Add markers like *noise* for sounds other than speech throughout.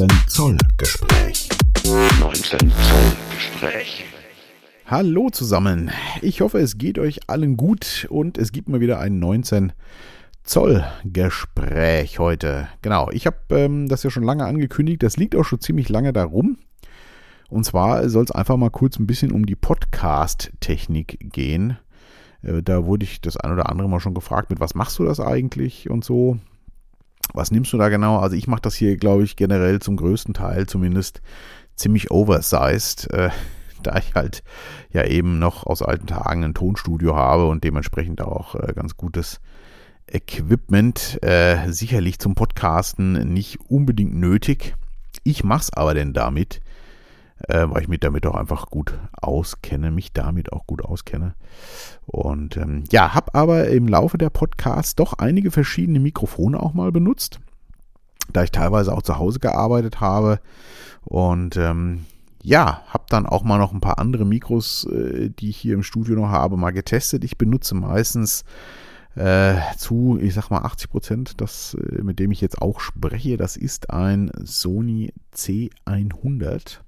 19 Zoll Gespräch. 19 Zoll Gespräch. Hallo zusammen. Ich hoffe, es geht euch allen gut und es gibt mal wieder ein 19 Zoll Gespräch heute. Genau, ich habe ähm, das ja schon lange angekündigt. Das liegt auch schon ziemlich lange darum. Und zwar soll es einfach mal kurz ein bisschen um die Podcast-Technik gehen. Äh, da wurde ich das ein oder andere mal schon gefragt, mit was machst du das eigentlich und so. Was nimmst du da genau? Also ich mache das hier, glaube ich, generell zum größten Teil zumindest ziemlich oversized, äh, *laughs* da ich halt ja eben noch aus alten Tagen ein Tonstudio habe und dementsprechend auch äh, ganz gutes Equipment. Äh, sicherlich zum Podcasten nicht unbedingt nötig. Ich mache es aber denn damit, äh, weil ich mich damit auch einfach gut auskenne, mich damit auch gut auskenne. Und ähm, ja, habe aber im Laufe der Podcasts doch einige verschiedene Mikrofone auch mal benutzt, da ich teilweise auch zu Hause gearbeitet habe. Und ähm, ja, habe dann auch mal noch ein paar andere Mikros, äh, die ich hier im Studio noch habe, mal getestet. Ich benutze meistens äh, zu, ich sag mal 80 Prozent, das, äh, mit dem ich jetzt auch spreche, das ist ein Sony C100.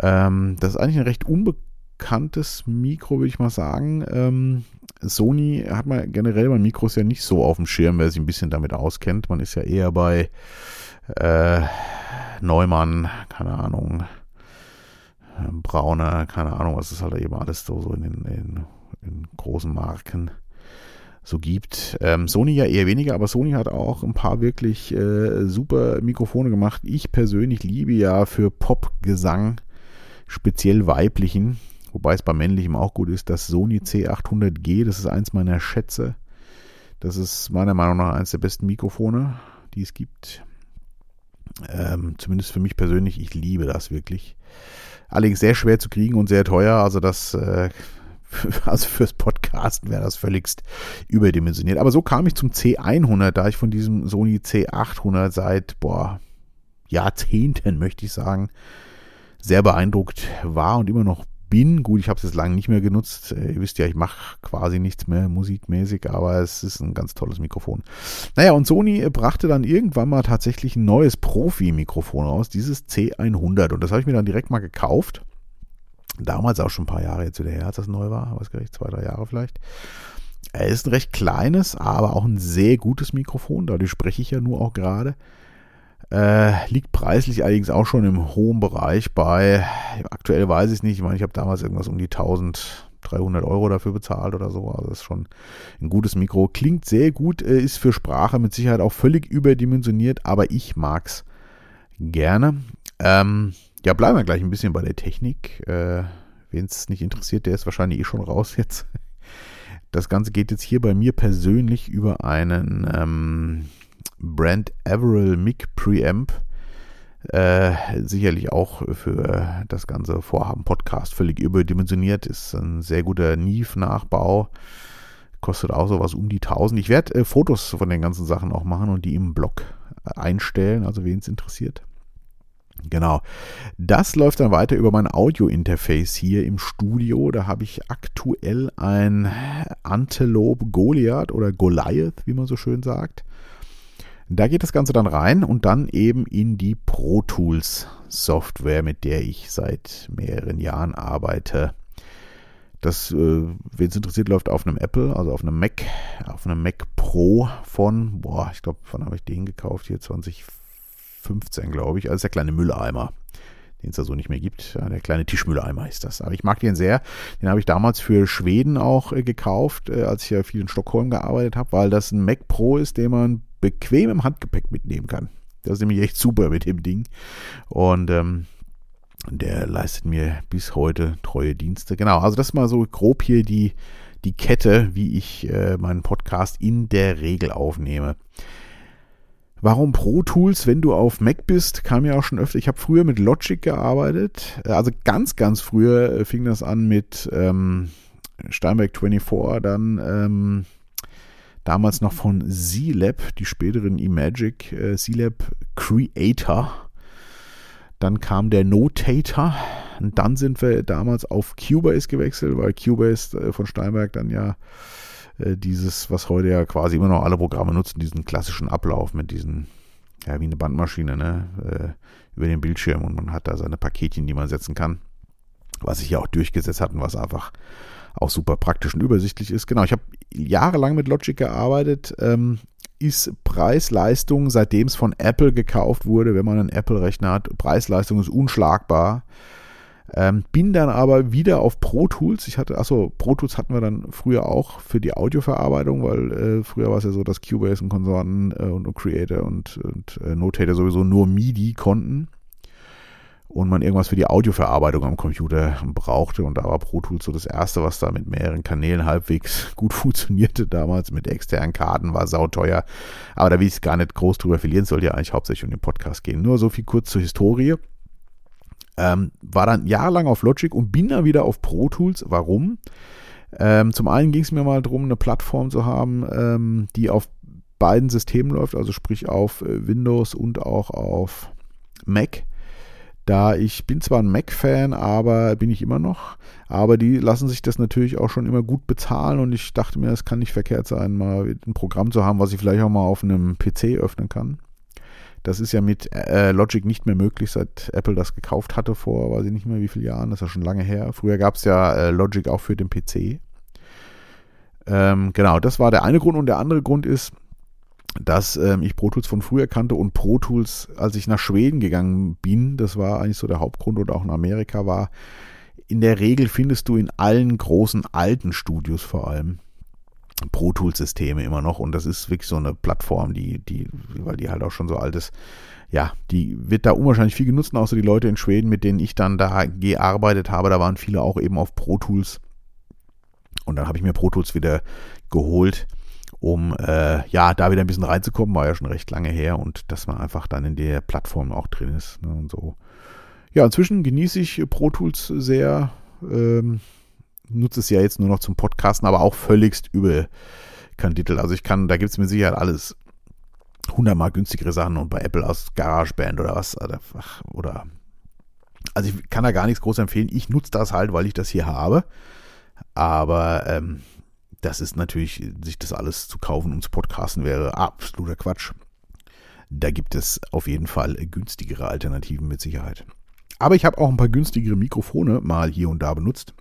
Ähm, das ist eigentlich ein recht unbekanntes Mikro, würde ich mal sagen. Ähm, Sony hat man generell bei Mikros ja nicht so auf dem Schirm, wer sich ein bisschen damit auskennt. Man ist ja eher bei äh, Neumann, keine Ahnung, Brauner, keine Ahnung, was ist halt eben alles so, so in den in, in großen Marken so gibt. Ähm, Sony ja eher weniger, aber Sony hat auch ein paar wirklich äh, super Mikrofone gemacht. Ich persönlich liebe ja für Popgesang speziell weiblichen, wobei es bei männlichem auch gut ist, das Sony C800G, das ist eins meiner Schätze. Das ist meiner Meinung nach eines der besten Mikrofone, die es gibt. Ähm, zumindest für mich persönlich, ich liebe das wirklich. Allerdings sehr schwer zu kriegen und sehr teuer, also das, äh, *laughs* also fürs Podcasten wäre das völligst überdimensioniert. Aber so kam ich zum C100, da ich von diesem Sony C800 seit, boah, Jahrzehnten, möchte ich sagen, sehr beeindruckt war und immer noch bin. Gut, ich habe es jetzt lange nicht mehr genutzt. Äh, ihr wisst ja, ich mache quasi nichts mehr musikmäßig, aber es ist ein ganz tolles Mikrofon. Naja, und Sony äh, brachte dann irgendwann mal tatsächlich ein neues Profi-Mikrofon raus, dieses C100. Und das habe ich mir dann direkt mal gekauft. Damals auch schon ein paar Jahre jetzt wieder her, als das neu war. Gar nicht, zwei, drei Jahre vielleicht. Er ist ein recht kleines, aber auch ein sehr gutes Mikrofon. Dadurch spreche ich ja nur auch gerade. Äh, liegt preislich allerdings auch schon im hohen Bereich bei, aktuell weiß ich es nicht, ich meine, ich habe damals irgendwas um die 1300 Euro dafür bezahlt oder so, also das ist schon ein gutes Mikro. Klingt sehr gut, äh, ist für Sprache mit Sicherheit auch völlig überdimensioniert, aber ich mag's gerne. Ähm, ja, bleiben wir gleich ein bisschen bei der Technik. Äh, Wen es nicht interessiert, der ist wahrscheinlich eh schon raus jetzt. Das Ganze geht jetzt hier bei mir persönlich über einen ähm, Brand Averill Mic Preamp. Äh, sicherlich auch für das ganze Vorhaben Podcast völlig überdimensioniert. Ist ein sehr guter Neve-Nachbau. Kostet auch sowas um die 1000. Ich werde äh, Fotos von den ganzen Sachen auch machen und die im Blog äh, einstellen, also wen es interessiert. Genau. Das läuft dann weiter über mein Audio-Interface hier im Studio. Da habe ich aktuell ein Antelope Goliath oder Goliath, wie man so schön sagt. Da geht das Ganze dann rein und dann eben in die Pro Tools Software, mit der ich seit mehreren Jahren arbeite. Das, äh, wen es interessiert, läuft auf einem Apple, also auf einem Mac, auf einem Mac Pro von, boah, ich glaube, wann habe ich den gekauft? Hier 2015, glaube ich. Also der kleine Mülleimer, den es da so nicht mehr gibt. Ja, der kleine Tischmülleimer ist das. Aber ich mag den sehr. Den habe ich damals für Schweden auch äh, gekauft, äh, als ich ja viel in Stockholm gearbeitet habe, weil das ein Mac Pro ist, den man bequem im Handgepäck mitnehmen kann. Das ist nämlich echt super mit dem Ding. Und ähm, der leistet mir bis heute treue Dienste. Genau, also das mal so grob hier die, die Kette, wie ich äh, meinen Podcast in der Regel aufnehme. Warum Pro Tools, wenn du auf Mac bist? Kam ja auch schon öfter. Ich habe früher mit Logic gearbeitet. Also ganz, ganz früher fing das an mit ähm, Steinberg 24, dann ähm, damals noch von Z-Lab, die späteren Imagic äh, Z-Lab Creator. Dann kam der Notator und dann sind wir damals auf Cubase gewechselt, weil Cubase äh, von Steinberg dann ja äh, dieses, was heute ja quasi immer noch alle Programme nutzen, diesen klassischen Ablauf mit diesen ja, wie eine Bandmaschine, ne? Äh, über den Bildschirm und man hat da seine Paketchen, die man setzen kann. Was sich ja auch durchgesetzt hat und was einfach auch super praktisch und übersichtlich ist. Genau, ich habe jahrelang mit Logic gearbeitet. Ähm, ist Preis-Leistung, seitdem es von Apple gekauft wurde, wenn man einen Apple-Rechner hat, Preis-Leistung ist unschlagbar. Ähm, bin dann aber wieder auf Pro Tools. Ich hatte, achso, Pro Tools hatten wir dann früher auch für die Audioverarbeitung, weil äh, früher war es ja so, dass Cubase und Konsorten äh, und, und, Creator und, und äh, Notator sowieso nur MIDI konnten und man irgendwas für die Audioverarbeitung am Computer brauchte. Und da war Pro Tools so das erste, was da mit mehreren Kanälen halbwegs *laughs* gut funktionierte damals. Mit externen Karten war sauteuer. Aber da will ich es gar nicht groß drüber verlieren, soll ja eigentlich hauptsächlich um den Podcast gehen. Nur so viel kurz zur Historie. Ähm, war dann jahrelang auf Logic und bin dann wieder auf Pro Tools. Warum? Ähm, zum einen ging es mir mal darum, eine Plattform zu haben, ähm, die auf beiden Systemen läuft, also sprich auf äh, Windows und auch auf Mac. Da ich bin zwar ein Mac-Fan, aber bin ich immer noch. Aber die lassen sich das natürlich auch schon immer gut bezahlen und ich dachte mir, es kann nicht verkehrt sein, mal ein Programm zu haben, was ich vielleicht auch mal auf einem PC öffnen kann. Das ist ja mit äh, Logic nicht mehr möglich, seit Apple das gekauft hatte vor, weiß ich nicht mehr wie viele Jahren, das ist ja schon lange her. Früher gab es ja äh, Logic auch für den PC. Ähm, genau, das war der eine Grund und der andere Grund ist, dass ähm, ich Pro Tools von früher kannte und Pro Tools, als ich nach Schweden gegangen bin, das war eigentlich so der Hauptgrund und auch in Amerika war, in der Regel findest du in allen großen alten Studios vor allem Pro Tools Systeme immer noch und das ist wirklich so eine Plattform, die, die, weil die halt auch schon so alt ist, ja, die wird da unwahrscheinlich viel genutzt, außer die Leute in Schweden, mit denen ich dann da gearbeitet habe, da waren viele auch eben auf Pro Tools. Und dann habe ich mir Pro Tools wieder geholt, um äh, ja da wieder ein bisschen reinzukommen, war ja schon recht lange her und dass man einfach dann in der Plattform auch drin ist ne, und so. Ja, inzwischen genieße ich Pro Tools sehr. Ähm, nutze es ja jetzt nur noch zum Podcasten, aber auch völligst überkandidelt. Also ich kann, da gibt es mit Sicherheit alles hundertmal günstigere Sachen und bei Apple aus GarageBand oder was oder also ich kann da gar nichts groß empfehlen. Ich nutze das halt, weil ich das hier habe. Aber ähm, das ist natürlich, sich das alles zu kaufen und zu podcasten wäre absoluter Quatsch. Da gibt es auf jeden Fall günstigere Alternativen mit Sicherheit. Aber ich habe auch ein paar günstigere Mikrofone mal hier und da benutzt.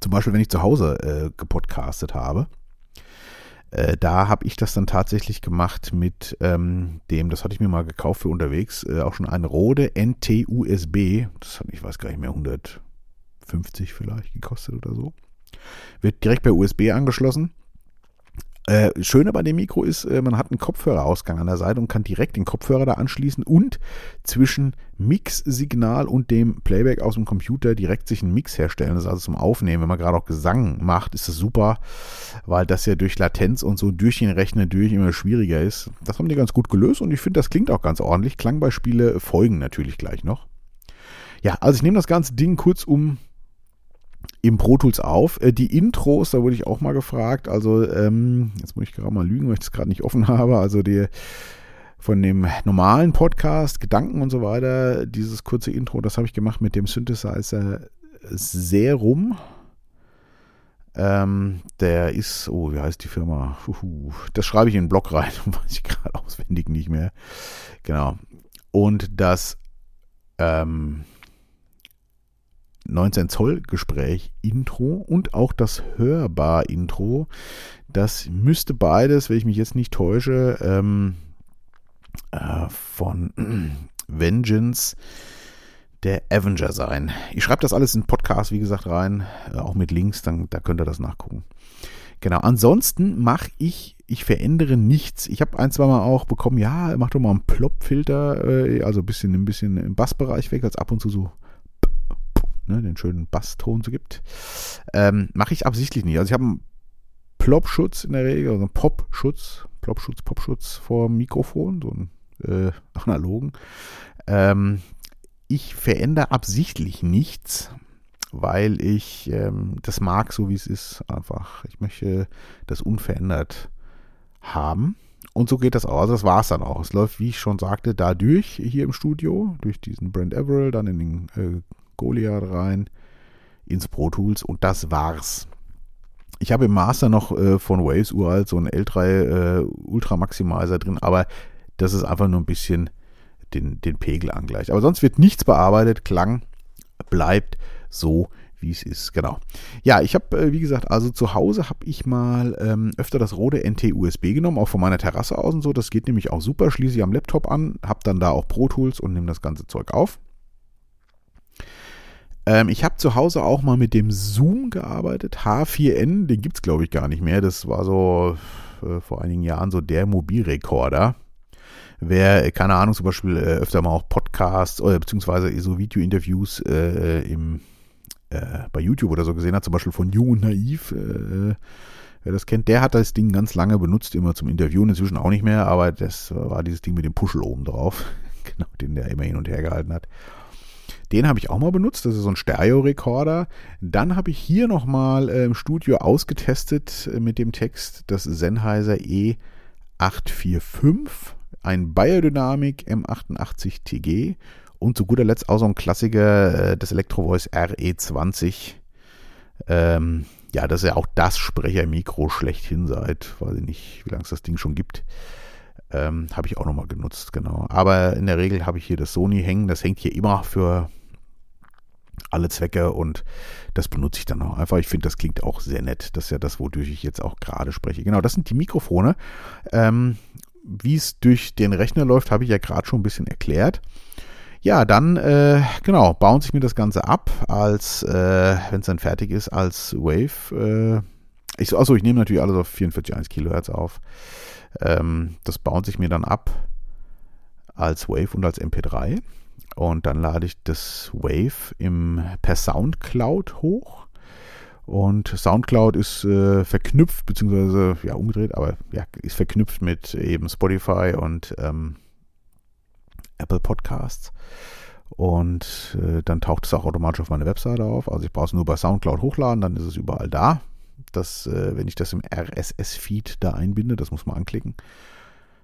Zum Beispiel, wenn ich zu Hause äh, gepodcastet habe. Äh, da habe ich das dann tatsächlich gemacht mit ähm, dem, das hatte ich mir mal gekauft für unterwegs, äh, auch schon ein Rode NT-USB. Das hat, ich weiß gar nicht mehr, 150 vielleicht gekostet oder so. Wird direkt per USB angeschlossen äh, Schöne bei dem Mikro ist, äh, man hat einen Kopfhörerausgang an der Seite und kann direkt den Kopfhörer da anschließen und zwischen Mix-Signal und dem Playback aus dem Computer direkt sich einen Mix herstellen. Das ist also zum Aufnehmen. Wenn man gerade auch Gesang macht, ist das super, weil das ja durch Latenz und so durch den Rechner durch immer schwieriger ist. Das haben die ganz gut gelöst und ich finde, das klingt auch ganz ordentlich. Klangbeispiele folgen natürlich gleich noch. Ja, also ich nehme das ganze Ding kurz um im Pro Tools auf. Äh, die Intros, da wurde ich auch mal gefragt. Also, ähm, jetzt muss ich gerade mal lügen, weil ich das gerade nicht offen *laughs* habe. Also, die von dem normalen Podcast, Gedanken und so weiter, dieses kurze Intro, das habe ich gemacht mit dem Synthesizer Serum. Ähm, der ist, oh, wie heißt die Firma? Das schreibe ich in den Blog rein, *laughs* weiß ich gerade auswendig nicht mehr. Genau. Und das ähm, 19 Zoll Gespräch Intro und auch das Hörbar Intro. Das müsste beides, wenn ich mich jetzt nicht täusche, ähm, äh, von *clears throat* Vengeance der Avenger sein. Ich schreibe das alles in Podcast, wie gesagt, rein, äh, auch mit Links, dann da könnt ihr das nachgucken. Genau, ansonsten mache ich, ich verändere nichts. Ich habe ein, zwei Mal auch bekommen, ja, mach doch mal einen Plop-Filter, äh, also ein bisschen, ein bisschen im Bassbereich weg, als ab und zu so ne, den schönen Basston so gibt. Ähm, Mache ich absichtlich nicht. Also ich habe einen Plop-Schutz in der Regel, also einen Pop-Schutz, Plop-Schutz, Pop-Schutz vor dem Mikrofon, so einen äh, *laughs* analogen. Ähm, ich verändere absichtlich nichts, weil ich ähm, das mag, so wie es ist, einfach. Ich möchte das unverändert haben. Und so geht das auch. Also das war es dann auch. Es läuft, wie ich schon sagte, dadurch hier im Studio, durch diesen Brand Everell, dann in den äh, Goliath rein ins Pro Tools und das war's. Ich habe im Master noch äh, von Waves uralt so einen L3 äh, Ultra Maximizer drin, aber dass es einfach nur ein bisschen den, den Pegel angleicht. Aber sonst wird nichts bearbeitet. Klang bleibt so, wie es ist. Genau. Ja, ich habe, äh, wie gesagt, also zu Hause habe ich mal ähm, öfter das Rode NT-USB genommen, auch von meiner Terrasse aus und so. Das geht nämlich auch super. Schließe ich am Laptop an, habe dann da auch Pro Tools und nehme das ganze Zeug auf. Ähm, ich habe zu Hause auch mal mit dem Zoom gearbeitet. H4N, den gibt es glaube ich gar nicht mehr. Das war so äh, vor einigen Jahren so der Mobilrekorder. Wer, keine Ahnung, zum Beispiel äh, öfter mal auch Podcasts oder beziehungsweise so Video-Interviews äh, im, äh, bei YouTube oder so gesehen hat, zum Beispiel von Jung und Naiv, äh, wer das kennt, der hat das Ding ganz lange benutzt, immer zum Interviewen, inzwischen auch nicht mehr, aber das war dieses Ding mit dem Puschel oben drauf, *laughs* genau, den der immer hin und her gehalten hat. Den habe ich auch mal benutzt. Das ist so ein Stereo-Rekorder. Dann habe ich hier nochmal äh, im Studio ausgetestet äh, mit dem Text das Sennheiser E845, ein Biodynamic M88 TG und zu guter Letzt auch so ein Klassiker, äh, das Electro-Voice RE20. Ähm, ja, das ist ja auch das Sprechermikro schlechthin seit, weiß ich nicht, wie lange es das Ding schon gibt. Ähm, habe ich auch nochmal genutzt, genau. Aber in der Regel habe ich hier das Sony hängen. Das hängt hier immer für alle Zwecke und das benutze ich dann auch einfach. Ich finde, das klingt auch sehr nett. Das ist ja das, wodurch ich jetzt auch gerade spreche. Genau, das sind die Mikrofone. Ähm, Wie es durch den Rechner läuft, habe ich ja gerade schon ein bisschen erklärt. Ja, dann, äh, genau, bauen sich mir das Ganze ab, als, äh, wenn es dann fertig ist, als Wave. Äh, ich, achso, ich nehme natürlich alles auf 44,1 Kilohertz auf. Ähm, das baut sich mir dann ab als Wave und als MP3. Und dann lade ich das Wave im, per Soundcloud hoch. Und Soundcloud ist äh, verknüpft, beziehungsweise ja umgedreht, aber ja, ist verknüpft mit eben Spotify und ähm, Apple Podcasts. Und äh, dann taucht es auch automatisch auf meine Webseite auf. Also ich brauche es nur bei Soundcloud hochladen, dann ist es überall da dass, äh, wenn ich das im RSS-Feed da einbinde, das muss man anklicken,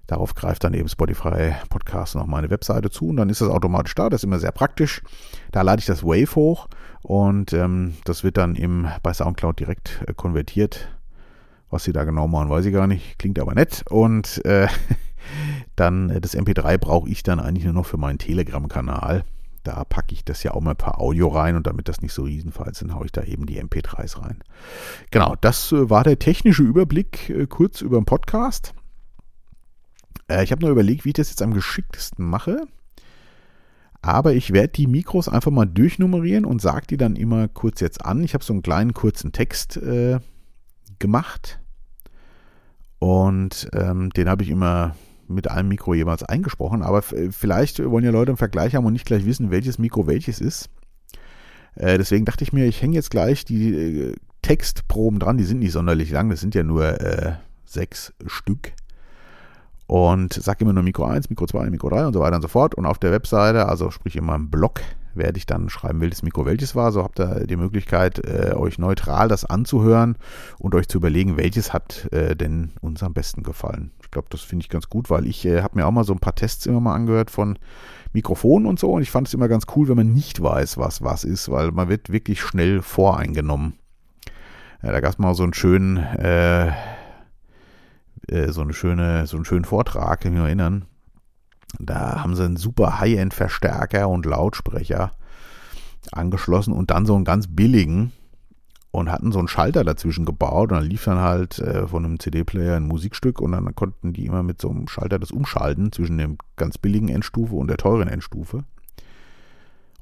darauf greift dann eben Spotify Podcast noch meine Webseite zu und dann ist das automatisch da. Das ist immer sehr praktisch. Da lade ich das Wave hoch und ähm, das wird dann im, bei Soundcloud direkt äh, konvertiert. Was sie da genau machen, weiß ich gar nicht. Klingt aber nett. Und äh, *laughs* dann äh, das MP3 brauche ich dann eigentlich nur noch für meinen Telegram-Kanal. Da packe ich das ja auch mal per Audio rein und damit das nicht so Riesenfall ist, dann haue ich da eben die MP3s rein. Genau, das äh, war der technische Überblick äh, kurz über den Podcast. Äh, ich habe nur überlegt, wie ich das jetzt am geschicktesten mache. Aber ich werde die Mikros einfach mal durchnummerieren und sage die dann immer kurz jetzt an. Ich habe so einen kleinen kurzen Text äh, gemacht. Und ähm, den habe ich immer mit einem Mikro jeweils eingesprochen, aber vielleicht wollen ja Leute einen Vergleich haben und nicht gleich wissen, welches Mikro welches ist. Äh, deswegen dachte ich mir, ich hänge jetzt gleich die äh, Textproben dran, die sind nicht sonderlich lang, das sind ja nur äh, sechs Stück. Und sag immer nur Mikro 1, Mikro 2, Mikro 3 und so weiter und so fort. Und auf der Webseite, also sprich in meinem Blog, werde ich dann schreiben, welches Mikro welches war. So habt ihr die Möglichkeit, äh, euch neutral das anzuhören und euch zu überlegen, welches hat äh, denn uns am besten gefallen. Ich glaube, das finde ich ganz gut, weil ich äh, habe mir auch mal so ein paar Tests immer mal angehört von Mikrofonen und so und ich fand es immer ganz cool, wenn man nicht weiß, was was ist, weil man wird wirklich schnell voreingenommen. Ja, da gab es mal so einen schönen, äh, so eine schöne, so einen schönen Vortrag, kann ich mich erinnern. Da haben sie einen super High-End-Verstärker und Lautsprecher angeschlossen und dann so einen ganz billigen und hatten so einen Schalter dazwischen gebaut und dann lief dann halt äh, von einem CD-Player ein Musikstück und dann konnten die immer mit so einem Schalter das umschalten zwischen dem ganz billigen Endstufe und der teuren Endstufe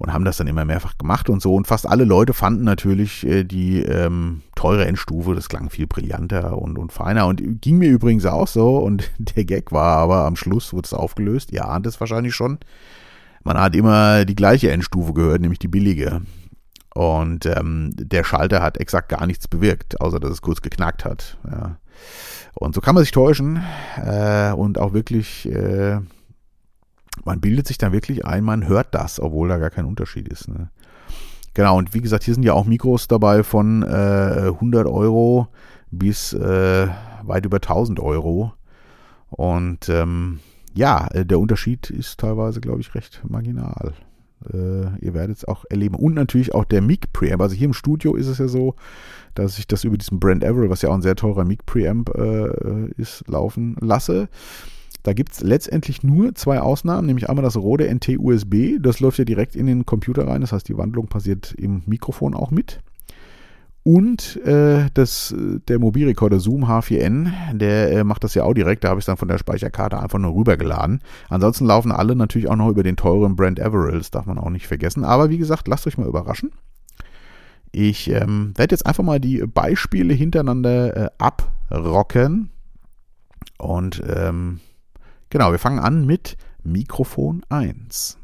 und haben das dann immer mehrfach gemacht und so. Und fast alle Leute fanden natürlich äh, die ähm, teure Endstufe, das klang viel brillanter und, und feiner. Und ging mir übrigens auch so. Und *laughs* der Gag war aber am Schluss wurde es aufgelöst. Ihr ahnt es wahrscheinlich schon. Man hat immer die gleiche Endstufe gehört, nämlich die billige. Und ähm, der Schalter hat exakt gar nichts bewirkt, außer dass es kurz geknackt hat. Ja. Und so kann man sich täuschen äh, und auch wirklich äh, man bildet sich dann wirklich ein, man hört das, obwohl da gar kein Unterschied ist. Ne? Genau, und wie gesagt, hier sind ja auch Mikros dabei von äh, 100 Euro bis äh, weit über 1000 Euro. Und ähm, ja, äh, der Unterschied ist teilweise, glaube ich, recht marginal. Äh, ihr werdet es auch erleben. Und natürlich auch der Mic Preamp. Also hier im Studio ist es ja so, dass ich das über diesen Brand Everett, was ja auch ein sehr teurer Mic Preamp äh, ist, laufen lasse. Da gibt es letztendlich nur zwei Ausnahmen, nämlich einmal das Rode NT USB, das läuft ja direkt in den Computer rein, das heißt die Wandlung passiert im Mikrofon auch mit. Und äh, das, der Mobilrekorder Zoom H4n, der äh, macht das ja auch direkt, da habe ich es dann von der Speicherkarte einfach nur rübergeladen. Ansonsten laufen alle natürlich auch noch über den teuren Brand Averill, das darf man auch nicht vergessen. Aber wie gesagt, lasst euch mal überraschen. Ich ähm, werde jetzt einfach mal die Beispiele hintereinander äh, abrocken. Und ähm, genau, wir fangen an mit Mikrofon 1.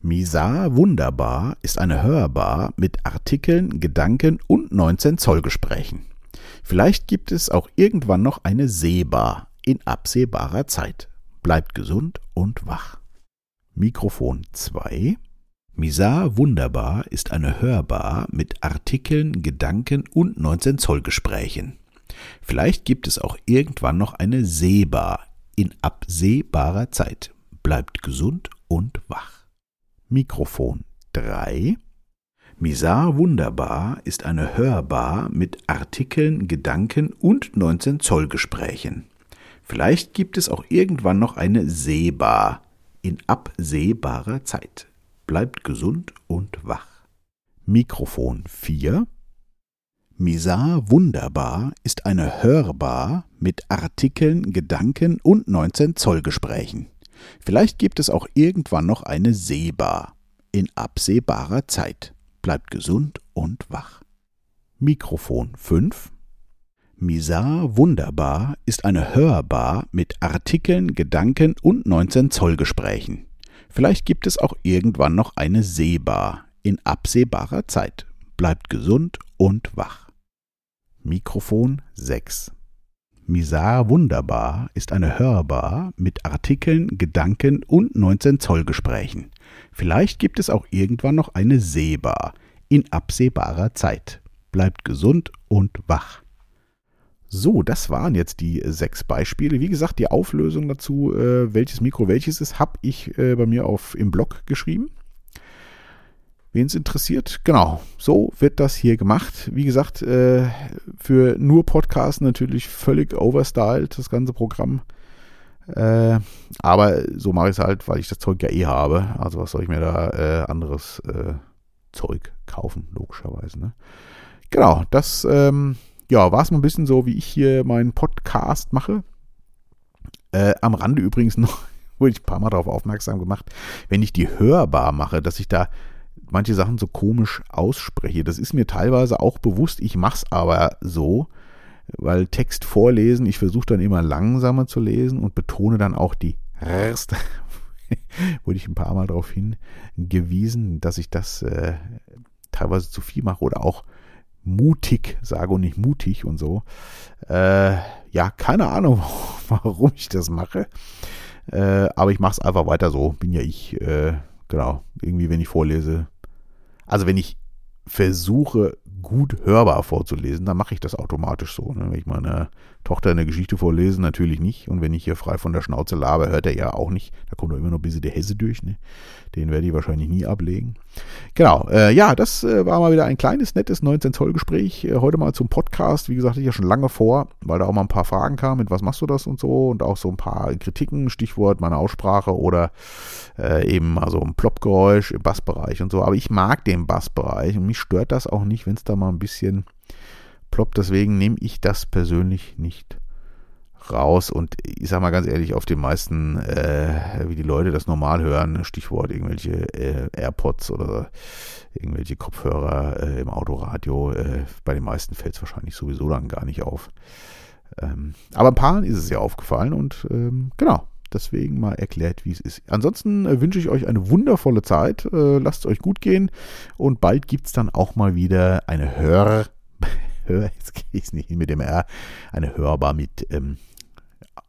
Misa Wunderbar ist eine Hörbar mit Artikeln, Gedanken und 19 Zoll Gesprächen. Vielleicht gibt es auch irgendwann noch eine Sehbar in absehbarer Zeit. Bleibt gesund und wach. Mikrofon 2. Misa Wunderbar ist eine Hörbar mit Artikeln, Gedanken und 19 Zoll Gesprächen. Vielleicht gibt es auch irgendwann noch eine Sehbar in absehbarer Zeit. Bleibt gesund und wach. Mikrofon 3. Misar Wunderbar ist eine Hörbar mit Artikeln, Gedanken und 19 Zoll Gesprächen. Vielleicht gibt es auch irgendwann noch eine Sehbar in absehbarer Zeit. Bleibt gesund und wach. Mikrofon 4. Misar Wunderbar ist eine Hörbar mit Artikeln, Gedanken und 19 Zoll Gesprächen. Vielleicht gibt es auch irgendwann noch eine Sehbar. In absehbarer Zeit. Bleibt gesund und wach. Mikrofon 5. Misar Wunderbar ist eine Hörbar mit Artikeln, Gedanken und 19 Zoll Gesprächen. Vielleicht gibt es auch irgendwann noch eine Sehbar. In absehbarer Zeit. Bleibt gesund und wach. Mikrofon 6. Misar Wunderbar ist eine Hörbar mit Artikeln, Gedanken und 19 Zoll Gesprächen. Vielleicht gibt es auch irgendwann noch eine Sehbar in absehbarer Zeit. Bleibt gesund und wach. So, das waren jetzt die sechs Beispiele. Wie gesagt, die Auflösung dazu, äh, welches Mikro welches ist, habe ich äh, bei mir auf, im Blog geschrieben. Wen es interessiert, genau, so wird das hier gemacht. Wie gesagt, äh, für nur Podcasts natürlich völlig overstyled, das ganze Programm. Äh, aber so mache ich es halt, weil ich das Zeug ja eh habe. Also was soll ich mir da äh, anderes äh, Zeug kaufen, logischerweise. Ne? Genau, das ähm, ja, war es mal ein bisschen so, wie ich hier meinen Podcast mache. Äh, am Rande übrigens noch, *laughs* wurde ich ein paar Mal darauf aufmerksam gemacht, wenn ich die hörbar mache, dass ich da manche Sachen so komisch ausspreche. Das ist mir teilweise auch bewusst, ich mache es aber so, weil Text vorlesen, ich versuche dann immer langsamer zu lesen und betone dann auch die Rst. *laughs* wurde ich ein paar Mal darauf hingewiesen, dass ich das äh, teilweise zu viel mache oder auch mutig sage und nicht mutig und so. Äh, ja, keine Ahnung, *laughs* warum ich das mache. Äh, aber ich mache es einfach weiter so. Bin ja ich, äh, genau. Irgendwie, wenn ich vorlese, also wenn ich versuche, gut hörbar vorzulesen, dann mache ich das automatisch so. Ne? Wenn ich meiner Tochter eine Geschichte vorlese, natürlich nicht. Und wenn ich hier frei von der Schnauze labe, hört er ja auch nicht. Da kommt doch immer noch ein bisschen der Hesse durch. Ne? Den werde ich wahrscheinlich nie ablegen. Genau, äh, ja, das äh, war mal wieder ein kleines, nettes 19-Zoll-Gespräch. Äh, heute mal zum Podcast. Wie gesagt, ich ja schon lange vor, weil da auch mal ein paar Fragen kamen mit was machst du das und so. Und auch so ein paar Kritiken, Stichwort meine Aussprache oder äh, eben also ein Ploppgeräusch im Bassbereich und so. Aber ich mag den Bassbereich und mich stört das auch nicht, wenn es da mal ein bisschen ploppt. Deswegen nehme ich das persönlich nicht raus. Und ich sag mal ganz ehrlich, auf den meisten, äh, wie die Leute das normal hören, Stichwort irgendwelche äh, AirPods oder irgendwelche Kopfhörer äh, im Autoradio, äh, bei den meisten fällt es wahrscheinlich sowieso dann gar nicht auf. Ähm, aber ein paar ist es ja aufgefallen und ähm, genau. Deswegen mal erklärt, wie es ist. Ansonsten äh, wünsche ich euch eine wundervolle Zeit. Äh, lasst es euch gut gehen. Und bald gibt es dann auch mal wieder eine Hör, *laughs* Hör, jetzt gehe ich es nicht mit dem R, eine Hörbar mit ähm,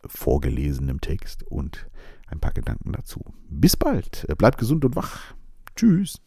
vorgelesenem Text und ein paar Gedanken dazu. Bis bald, bleibt gesund und wach. Tschüss.